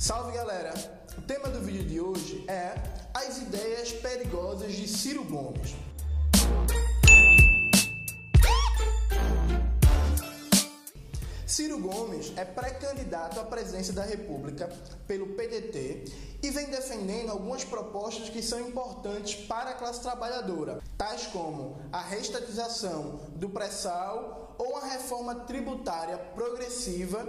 Salve galera! O tema do vídeo de hoje é as ideias perigosas de Ciro Gomes. Ciro Gomes é pré-candidato à presidência da República pelo PDT e vem defendendo algumas propostas que são importantes para a classe trabalhadora, tais como a restatização do pré-sal ou a reforma tributária progressiva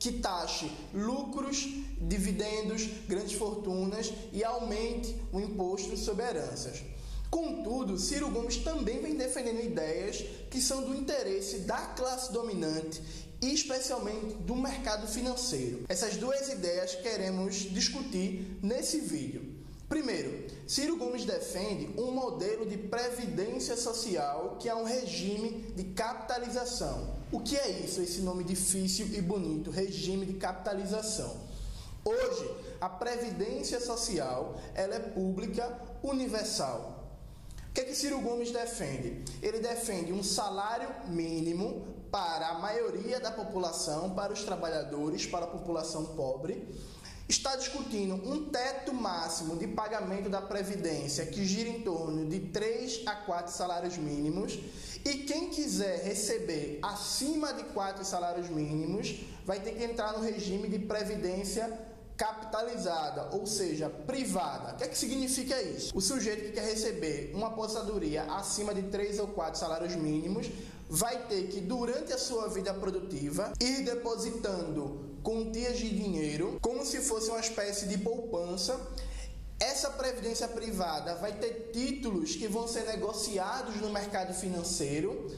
que taxe lucros, dividendos, grandes fortunas e aumente o imposto sobre heranças. Contudo, Ciro Gomes também vem defendendo ideias que são do interesse da classe dominante e especialmente do mercado financeiro. Essas duas ideias queremos discutir nesse vídeo. Primeiro, Ciro Gomes defende um modelo de previdência social que é um regime de capitalização. O que é isso, esse nome difícil e bonito, regime de capitalização? Hoje, a previdência social ela é pública, universal. O que, é que Ciro Gomes defende? Ele defende um salário mínimo para a maioria da população, para os trabalhadores, para a população pobre está discutindo um teto máximo de pagamento da Previdência que gira em torno de 3 a 4 salários mínimos. E quem quiser receber acima de 4 salários mínimos vai ter que entrar no regime de Previdência capitalizada, ou seja, privada. O que é que significa isso? O sujeito que quer receber uma aposentadoria acima de 3 ou 4 salários mínimos vai ter que, durante a sua vida produtiva, ir depositando quantias de dinheiro, como se fosse uma espécie de poupança. Essa previdência privada vai ter títulos que vão ser negociados no mercado financeiro,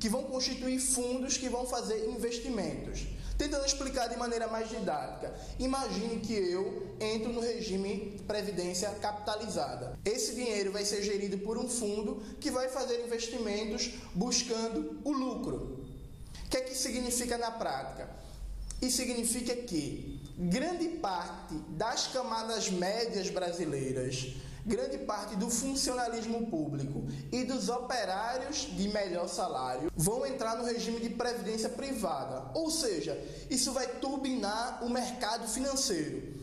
que vão constituir fundos que vão fazer investimentos. Tentando explicar de maneira mais didática, imagine que eu entro no regime de previdência capitalizada. Esse dinheiro vai ser gerido por um fundo que vai fazer investimentos buscando o lucro. O que é que significa na prática? Isso significa que grande parte das camadas médias brasileiras, grande parte do funcionalismo público e dos operários de melhor salário vão entrar no regime de previdência privada. Ou seja, isso vai turbinar o mercado financeiro.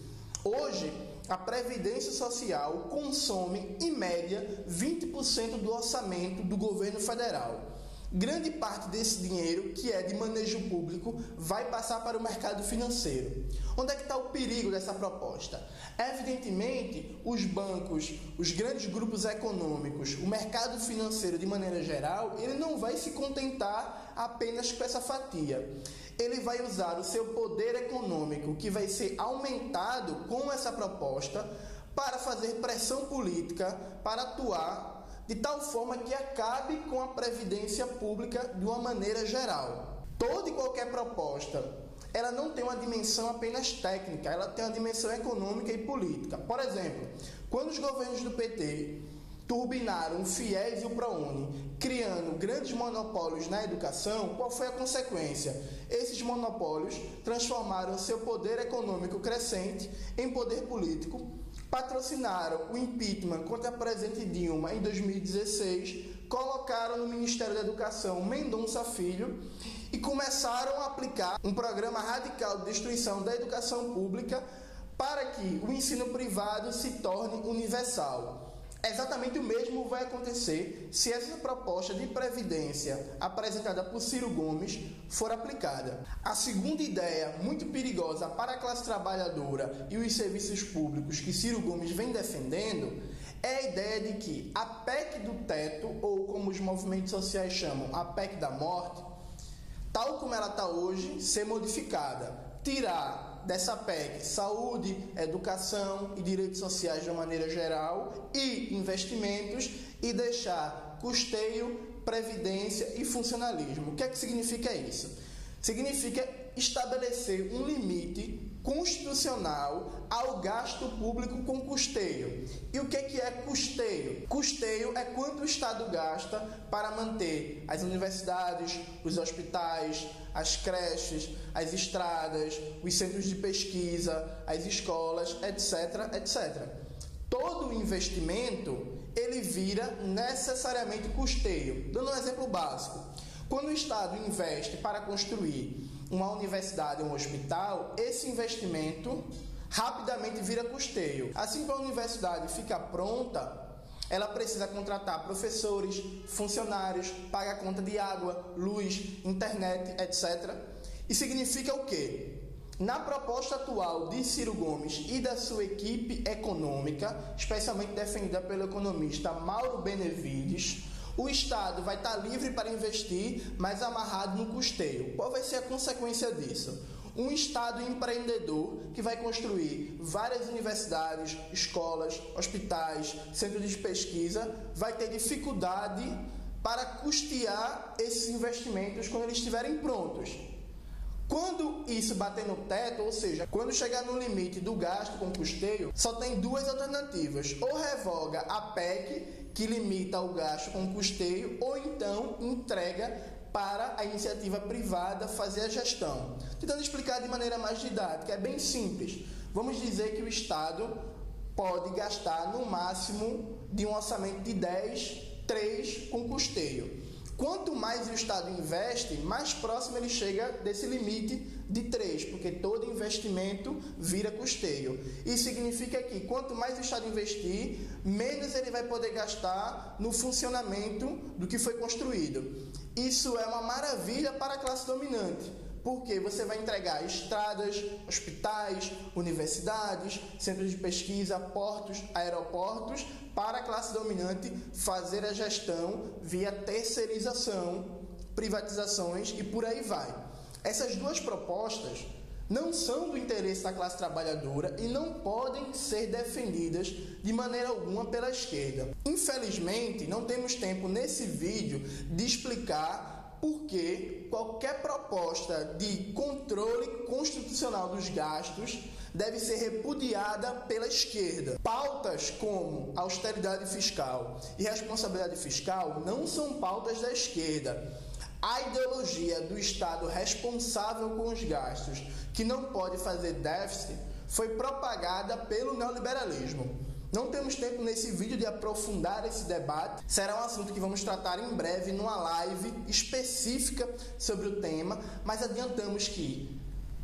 Hoje, a Previdência Social consome, em média, 20% do orçamento do governo federal. Grande parte desse dinheiro, que é de manejo público, vai passar para o mercado financeiro. Onde é que está o perigo dessa proposta? Evidentemente, os bancos, os grandes grupos econômicos, o mercado financeiro de maneira geral, ele não vai se contentar apenas com essa fatia. Ele vai usar o seu poder econômico, que vai ser aumentado com essa proposta, para fazer pressão política, para atuar de tal forma que acabe com a previdência pública de uma maneira geral. Toda e qualquer proposta, ela não tem uma dimensão apenas técnica, ela tem uma dimensão econômica e política. Por exemplo, quando os governos do PT turbinaram o FIES e o ProUni, criando grandes monopólios na educação, qual foi a consequência? Esses monopólios transformaram seu poder econômico crescente em poder político patrocinaram o impeachment contra a presidente Dilma em 2016, colocaram no Ministério da Educação Mendonça Filho e começaram a aplicar um programa radical de destruição da educação pública para que o ensino privado se torne universal. Exatamente o mesmo vai acontecer se essa proposta de previdência apresentada por Ciro Gomes for aplicada. A segunda ideia, muito perigosa para a classe trabalhadora e os serviços públicos que Ciro Gomes vem defendendo, é a ideia de que a PEC do teto, ou como os movimentos sociais chamam, a PEC da morte, tal como ela está hoje, ser modificada, tirar dessa PEC saúde, educação e direitos sociais de uma maneira geral e investimentos e deixar custeio, previdência e funcionalismo. O que é que significa isso? Significa estabelecer um limite constitucional ao gasto público com custeio. E o que é, que é custeio? Custeio é quanto o Estado gasta para manter as universidades, os hospitais, as creches, as estradas, os centros de pesquisa, as escolas, etc, etc. Todo investimento ele vira necessariamente custeio. Dando um exemplo básico, quando o Estado investe para construir uma universidade, um hospital, esse investimento rapidamente vira custeio. Assim que a universidade fica pronta, ela precisa contratar professores, funcionários, pagar conta de água, luz, internet, etc. E significa o quê? Na proposta atual de Ciro Gomes e da sua equipe econômica, especialmente defendida pelo economista Mauro Benevides, o Estado vai estar livre para investir, mas amarrado no custeio. Qual vai ser a consequência disso? Um Estado empreendedor que vai construir várias universidades, escolas, hospitais, centros de pesquisa, vai ter dificuldade para custear esses investimentos quando eles estiverem prontos. Quando isso bater no teto, ou seja, quando chegar no limite do gasto com custeio, só tem duas alternativas: ou revoga a PEC, que limita o gasto com custeio, ou então entrega para a iniciativa privada fazer a gestão. Tentando explicar de maneira mais didática, é bem simples. Vamos dizer que o Estado pode gastar no máximo de um orçamento de 10, 3 com custeio. Quanto mais o Estado investe, mais próximo ele chega desse limite de 3, porque todo investimento vira custeio. Isso significa que quanto mais o Estado investir, menos ele vai poder gastar no funcionamento do que foi construído. Isso é uma maravilha para a classe dominante porque você vai entregar estradas, hospitais, universidades, centros de pesquisa, portos, aeroportos para a classe dominante fazer a gestão via terceirização, privatizações e por aí vai. Essas duas propostas não são do interesse da classe trabalhadora e não podem ser defendidas de maneira alguma pela esquerda. Infelizmente, não temos tempo nesse vídeo de explicar porque qualquer proposta de controle constitucional dos gastos deve ser repudiada pela esquerda. Pautas como austeridade fiscal e responsabilidade fiscal não são pautas da esquerda. A ideologia do Estado responsável com os gastos, que não pode fazer déficit, foi propagada pelo neoliberalismo. Não temos tempo nesse vídeo de aprofundar esse debate. Será um assunto que vamos tratar em breve numa live específica sobre o tema, mas adiantamos que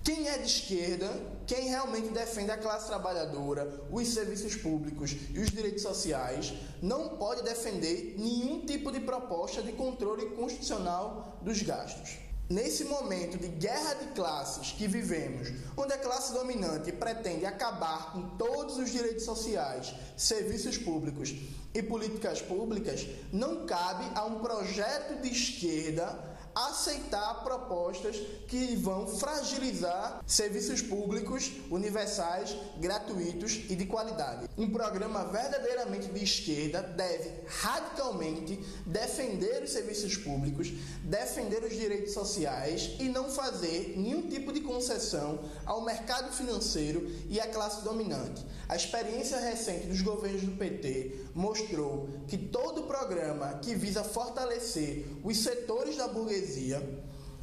quem é de esquerda, quem realmente defende a classe trabalhadora, os serviços públicos e os direitos sociais, não pode defender nenhum tipo de proposta de controle constitucional dos gastos. Nesse momento de guerra de classes que vivemos, onde a classe dominante pretende acabar com todos os direitos sociais, serviços públicos e políticas públicas, não cabe a um projeto de esquerda aceitar propostas que vão fragilizar serviços públicos universais, gratuitos e de qualidade. Um programa verdadeiramente de esquerda deve radicalmente defender os serviços públicos, defender os direitos sociais e não fazer nenhum tipo de concessão ao mercado financeiro e à classe dominante. A experiência recente dos governos do PT mostrou que todo programa que visa fortalecer os setores da burguesia,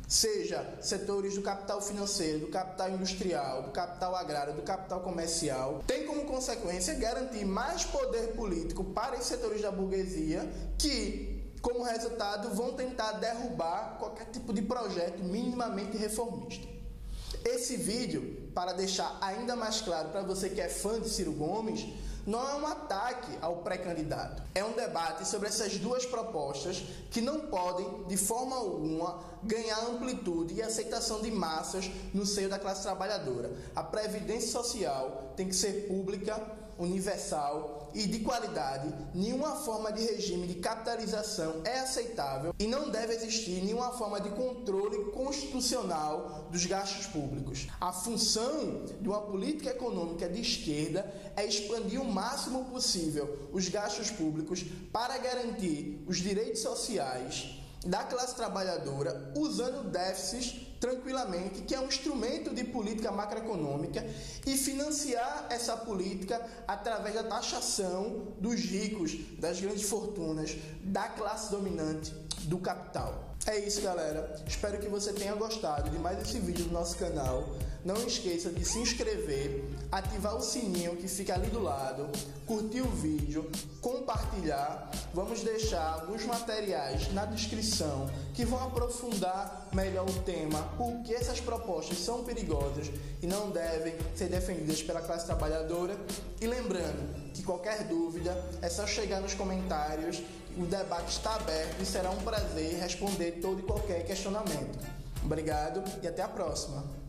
seja setores do capital financeiro, do capital industrial, do capital agrário, do capital comercial, tem como consequência garantir mais poder político para os setores da burguesia que como resultado, vão tentar derrubar qualquer tipo de projeto minimamente reformista. Esse vídeo, para deixar ainda mais claro para você que é fã de Ciro Gomes, não é um ataque ao pré-candidato. É um debate sobre essas duas propostas que não podem, de forma alguma, ganhar amplitude e aceitação de massas no seio da classe trabalhadora. A previdência social tem que ser pública, universal e de qualidade, nenhuma forma de regime de capitalização é aceitável e não deve existir nenhuma forma de controle constitucional dos gastos públicos. A função de uma política econômica de esquerda é expandir o máximo possível os gastos públicos para garantir os direitos sociais da classe trabalhadora usando déficits tranquilamente, que é um instrumento de política macroeconômica, e financiar essa política através da taxação dos ricos, das grandes fortunas, da classe dominante, do capital. É isso, galera. Espero que você tenha gostado de mais esse vídeo do nosso canal. não esqueça de se inscrever, ativar o sininho que fica ali do lado, curtir o vídeo, compartilhar. Vamos deixar alguns materiais na descrição que vão aprofundar melhor o tema, por que essas propostas são perigosas e não devem ser defendidas pela classe trabalhadora. E lembrando que qualquer dúvida é só chegar nos comentários, o debate está aberto e será um prazer responder todo e qualquer questionamento. Obrigado e até a próxima.